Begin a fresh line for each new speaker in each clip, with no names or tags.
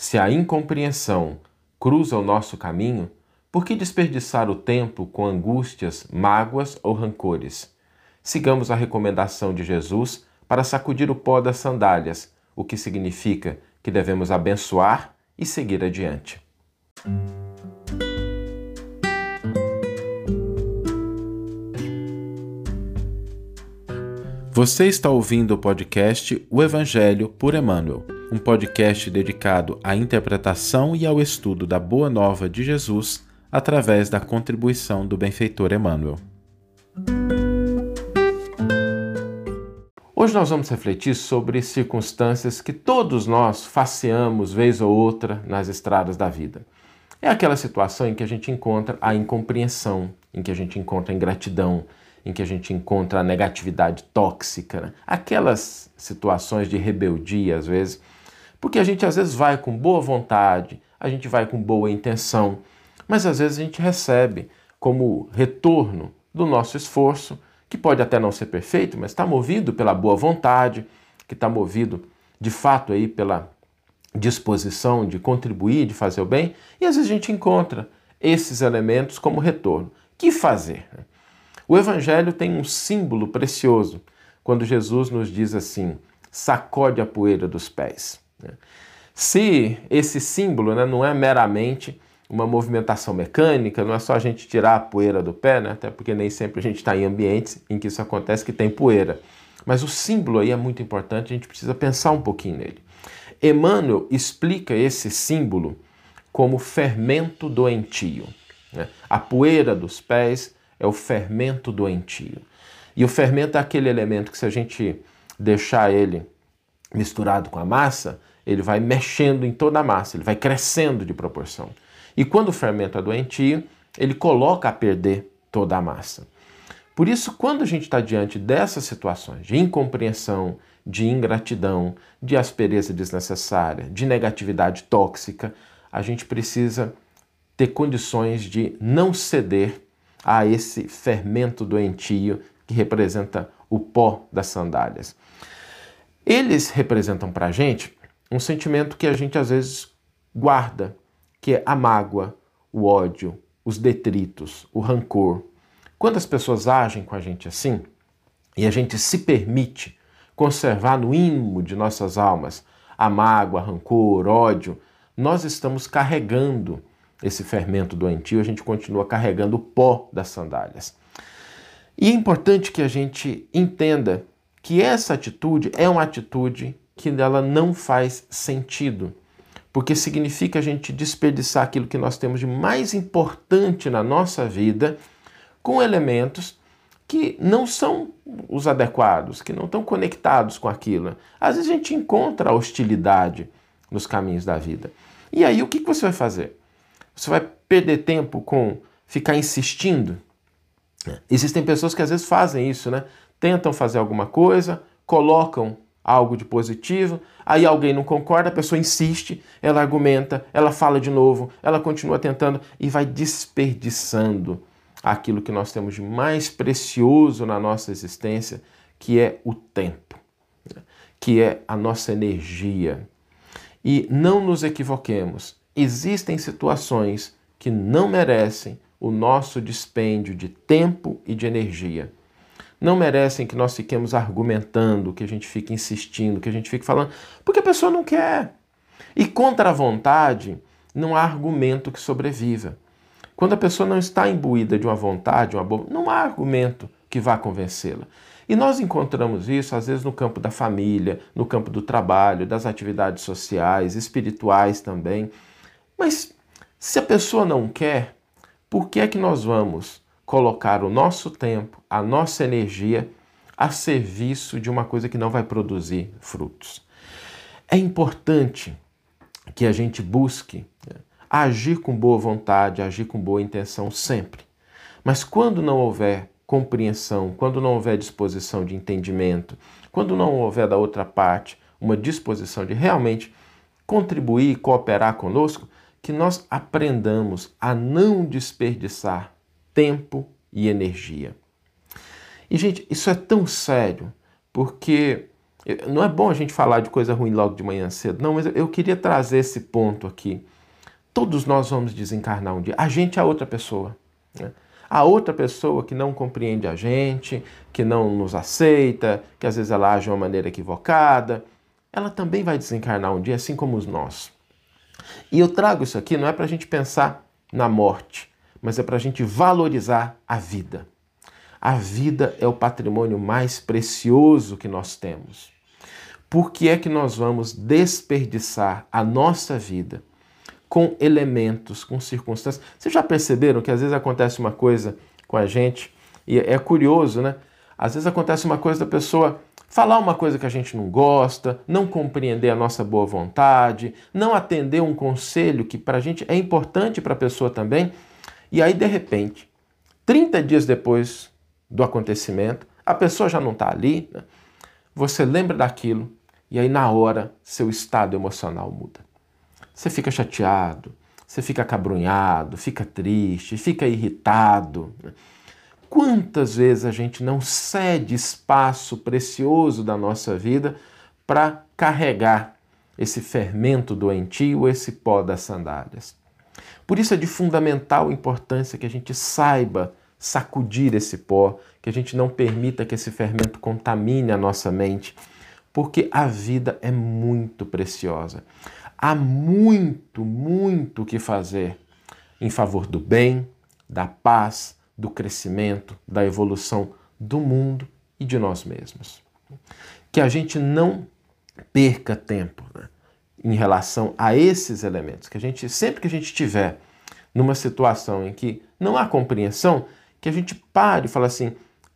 Se a incompreensão cruza o nosso caminho, por que desperdiçar o tempo com angústias, mágoas ou rancores? Sigamos a recomendação de Jesus para sacudir o pó das sandálias, o que significa que devemos abençoar e seguir adiante. Você está ouvindo o podcast O Evangelho por Emmanuel, um podcast dedicado à interpretação e ao estudo da Boa Nova de Jesus através da contribuição do benfeitor Emmanuel. Hoje nós vamos refletir sobre circunstâncias que todos nós faceamos vez ou outra nas estradas da vida. É aquela situação em que a gente encontra a incompreensão, em que a gente encontra a ingratidão, em que a gente encontra a negatividade tóxica, né? aquelas situações de rebeldia às vezes, porque a gente às vezes vai com boa vontade, a gente vai com boa intenção, mas às vezes a gente recebe como retorno do nosso esforço, que pode até não ser perfeito, mas está movido pela boa vontade, que está movido de fato aí pela disposição de contribuir, de fazer o bem, e às vezes a gente encontra esses elementos como retorno. Que fazer? O Evangelho tem um símbolo precioso quando Jesus nos diz assim: sacode a poeira dos pés. Né? Se esse símbolo né, não é meramente uma movimentação mecânica, não é só a gente tirar a poeira do pé, né? até porque nem sempre a gente está em ambientes em que isso acontece que tem poeira. Mas o símbolo aí é muito importante, a gente precisa pensar um pouquinho nele. Emmanuel explica esse símbolo como fermento doentio. Né? A poeira dos pés é o fermento doentio. E o fermento é aquele elemento que, se a gente deixar ele misturado com a massa, ele vai mexendo em toda a massa, ele vai crescendo de proporção. E quando o fermento é doentio, ele coloca a perder toda a massa. Por isso, quando a gente está diante dessas situações de incompreensão, de ingratidão, de aspereza desnecessária, de negatividade tóxica, a gente precisa ter condições de não ceder a esse fermento doentio que representa o pó das sandálias. Eles representam para a gente um sentimento que a gente às vezes guarda, que é a mágoa, o ódio, os detritos, o rancor. Quando as pessoas agem com a gente assim, e a gente se permite conservar no íntimo de nossas almas a mágoa, rancor, ódio, nós estamos carregando esse fermento doentio, a gente continua carregando o pó das sandálias. E é importante que a gente entenda que essa atitude é uma atitude que ela não faz sentido, porque significa a gente desperdiçar aquilo que nós temos de mais importante na nossa vida com elementos que não são os adequados, que não estão conectados com aquilo. Às vezes a gente encontra a hostilidade nos caminhos da vida. E aí o que você vai fazer? Você vai perder tempo com ficar insistindo? Existem pessoas que às vezes fazem isso, né? Tentam fazer alguma coisa, colocam algo de positivo, aí alguém não concorda, a pessoa insiste, ela argumenta, ela fala de novo, ela continua tentando e vai desperdiçando aquilo que nós temos de mais precioso na nossa existência, que é o tempo, né? que é a nossa energia. E não nos equivoquemos, existem situações que não merecem o nosso dispêndio de tempo e de energia. Não merecem que nós fiquemos argumentando, que a gente fique insistindo, que a gente fique falando, porque a pessoa não quer. E contra a vontade, não há argumento que sobreviva. Quando a pessoa não está imbuída de uma vontade, uma boa, não há argumento que vá convencê-la. E nós encontramos isso, às vezes, no campo da família, no campo do trabalho, das atividades sociais, espirituais também. Mas se a pessoa não quer, por que é que nós vamos colocar o nosso tempo, a nossa energia a serviço de uma coisa que não vai produzir frutos? É importante que a gente busque né, agir com boa vontade, agir com boa intenção sempre. Mas quando não houver compreensão, quando não houver disposição de entendimento, quando não houver da outra parte uma disposição de realmente contribuir, cooperar conosco, que nós aprendamos a não desperdiçar tempo e energia. E, gente, isso é tão sério porque Não é bom a gente falar de coisa ruim logo de manhã cedo, não, mas eu queria trazer esse ponto aqui. Todos nós vamos desencarnar um dia. A gente é outra pessoa. Né? A outra pessoa que não compreende a gente, que não nos aceita, que às vezes ela age de uma maneira equivocada, ela também vai desencarnar um dia, assim como os nós. E eu trago isso aqui não é para a gente pensar na morte, mas é para a gente valorizar a vida. A vida é o patrimônio mais precioso que nós temos. Por que é que nós vamos desperdiçar a nossa vida com elementos, com circunstâncias? Vocês já perceberam que às vezes acontece uma coisa com a gente e é curioso, né? Às vezes acontece uma coisa da pessoa falar uma coisa que a gente não gosta, não compreender a nossa boa vontade, não atender um conselho que para a gente é importante para a pessoa também, e aí de repente, 30 dias depois do acontecimento, a pessoa já não está ali, né? você lembra daquilo e aí na hora seu estado emocional muda. Você fica chateado, você fica cabrunhado, fica triste, fica irritado. Né? Quantas vezes a gente não cede espaço precioso da nossa vida para carregar esse fermento doentio, esse pó das sandálias? Por isso é de fundamental importância que a gente saiba sacudir esse pó, que a gente não permita que esse fermento contamine a nossa mente, porque a vida é muito preciosa. Há muito, muito o que fazer em favor do bem, da paz, do crescimento, da evolução do mundo e de nós mesmos. Que a gente não perca tempo né, em relação a esses elementos, que a gente sempre que a gente estiver numa situação em que não há compreensão, que a gente pare e fale assim,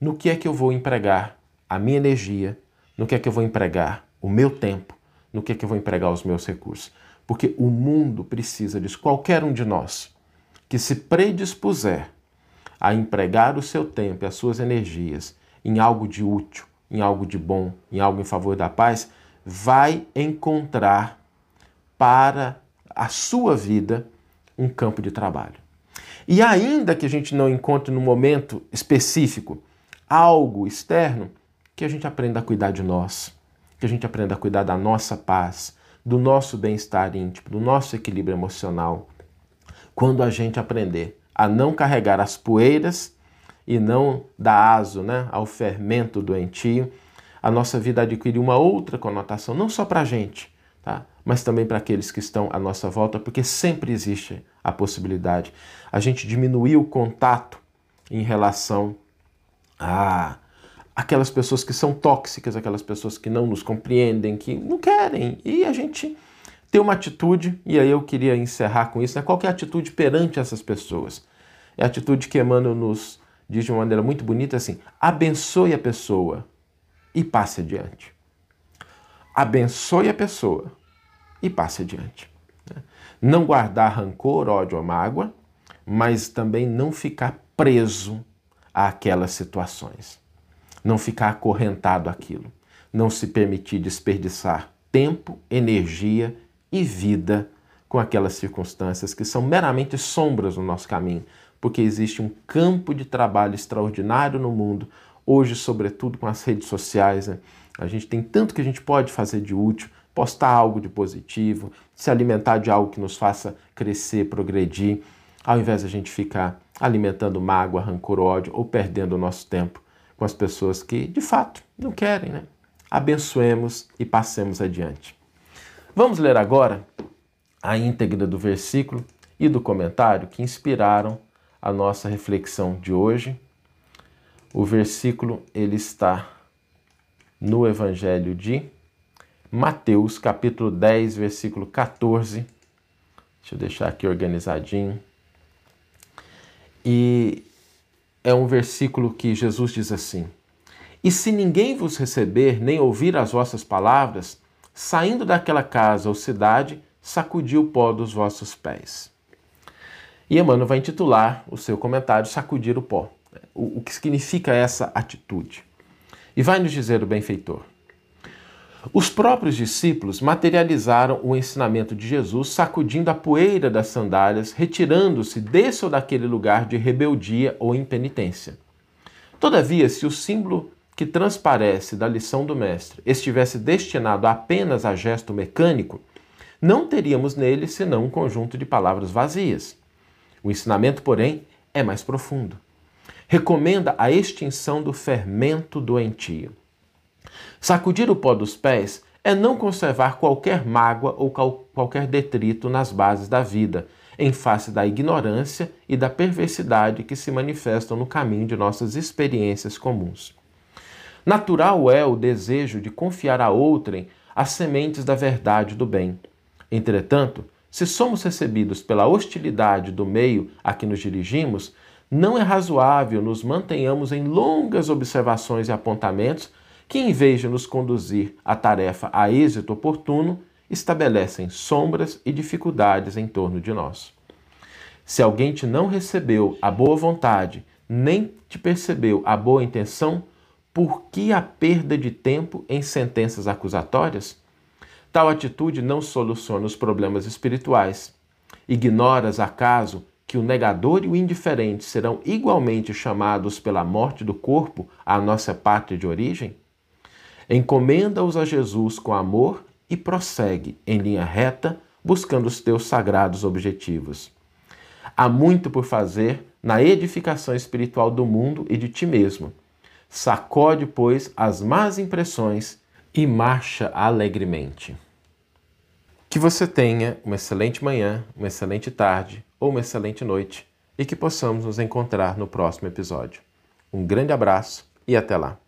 no que é que eu vou empregar a minha energia, no que é que eu vou empregar o meu tempo, no que é que eu vou empregar os meus recursos. Porque o mundo precisa disso. Qualquer um de nós que se predispuser a empregar o seu tempo e as suas energias em algo de útil, em algo de bom, em algo em favor da paz, vai encontrar para a sua vida um campo de trabalho. E ainda que a gente não encontre no momento específico algo externo, que a gente aprenda a cuidar de nós, que a gente aprenda a cuidar da nossa paz, do nosso bem-estar íntimo, do nosso equilíbrio emocional. Quando a gente aprender a não carregar as poeiras e não dar aso né, ao fermento doentio, a nossa vida adquire uma outra conotação, não só para a gente, tá? Mas também para aqueles que estão à nossa volta, porque sempre existe a possibilidade. A gente diminuir o contato em relação a aquelas pessoas que são tóxicas, aquelas pessoas que não nos compreendem, que não querem, e a gente ter uma atitude, e aí eu queria encerrar com isso, né? qual é a atitude perante essas pessoas? É a atitude que Emmanuel nos diz de uma maneira muito bonita assim: abençoe a pessoa e passe adiante. Abençoe a pessoa e passe adiante. Né? Não guardar rancor, ódio ou mágoa, mas também não ficar preso àquelas situações. Não ficar acorrentado àquilo. Não se permitir desperdiçar tempo, energia e vida com aquelas circunstâncias que são meramente sombras no nosso caminho, porque existe um campo de trabalho extraordinário no mundo, hoje, sobretudo com as redes sociais. Né? A gente tem tanto que a gente pode fazer de útil, postar algo de positivo, se alimentar de algo que nos faça crescer, progredir, ao invés de a gente ficar alimentando mágoa, rancor, ódio ou perdendo o nosso tempo com as pessoas que de fato não querem, né? Abençoemos e passemos adiante. Vamos ler agora a íntegra do versículo e do comentário que inspiraram a nossa reflexão de hoje. O versículo ele está no Evangelho de Mateus, capítulo 10, versículo 14. Deixa eu deixar aqui organizadinho. E é um versículo que Jesus diz assim: E se ninguém vos receber, nem ouvir as vossas palavras, saindo daquela casa ou cidade, sacudi o pó dos vossos pés. E Emmanuel vai intitular o seu comentário Sacudir o Pó. O, que significa essa atitude? E vai nos dizer o benfeitor. Os próprios discípulos materializaram o ensinamento de Jesus sacudindo a poeira das sandálias, retirando-se desse ou daquele lugar de rebeldia ou impenitência. Todavia, se o símbolo que transparece da lição do Mestre estivesse destinado apenas a gesto mecânico, não teríamos nele senão um conjunto de palavras vazias. O ensinamento, porém, é mais profundo. Recomenda a extinção do fermento doentio. Sacudir o pó dos pés é não conservar qualquer mágoa ou qualquer detrito nas bases da vida, em face da ignorância e da perversidade que se manifestam no caminho de nossas experiências comuns. Natural é o desejo de confiar a outrem as sementes da verdade do bem. Entretanto, se somos recebidos pela hostilidade do meio a que nos dirigimos, não é razoável nos mantenhamos em longas observações e apontamentos que, em vez de nos conduzir à tarefa a êxito oportuno, estabelecem sombras e dificuldades em torno de nós. Se alguém te não recebeu a boa vontade, nem te percebeu a boa intenção, por que a perda de tempo em sentenças acusatórias? Tal atitude não soluciona os problemas espirituais. Ignoras acaso que o negador e o indiferente serão igualmente chamados pela morte do corpo à nossa pátria de origem? Encomenda-os a Jesus com amor e prossegue em linha reta, buscando os teus sagrados objetivos. Há muito por fazer na edificação espiritual do mundo e de ti mesmo. Sacode, pois, as más impressões e marcha alegremente. Que você tenha uma excelente manhã, uma excelente tarde ou uma excelente noite e que possamos nos encontrar no próximo episódio. Um grande abraço e até lá!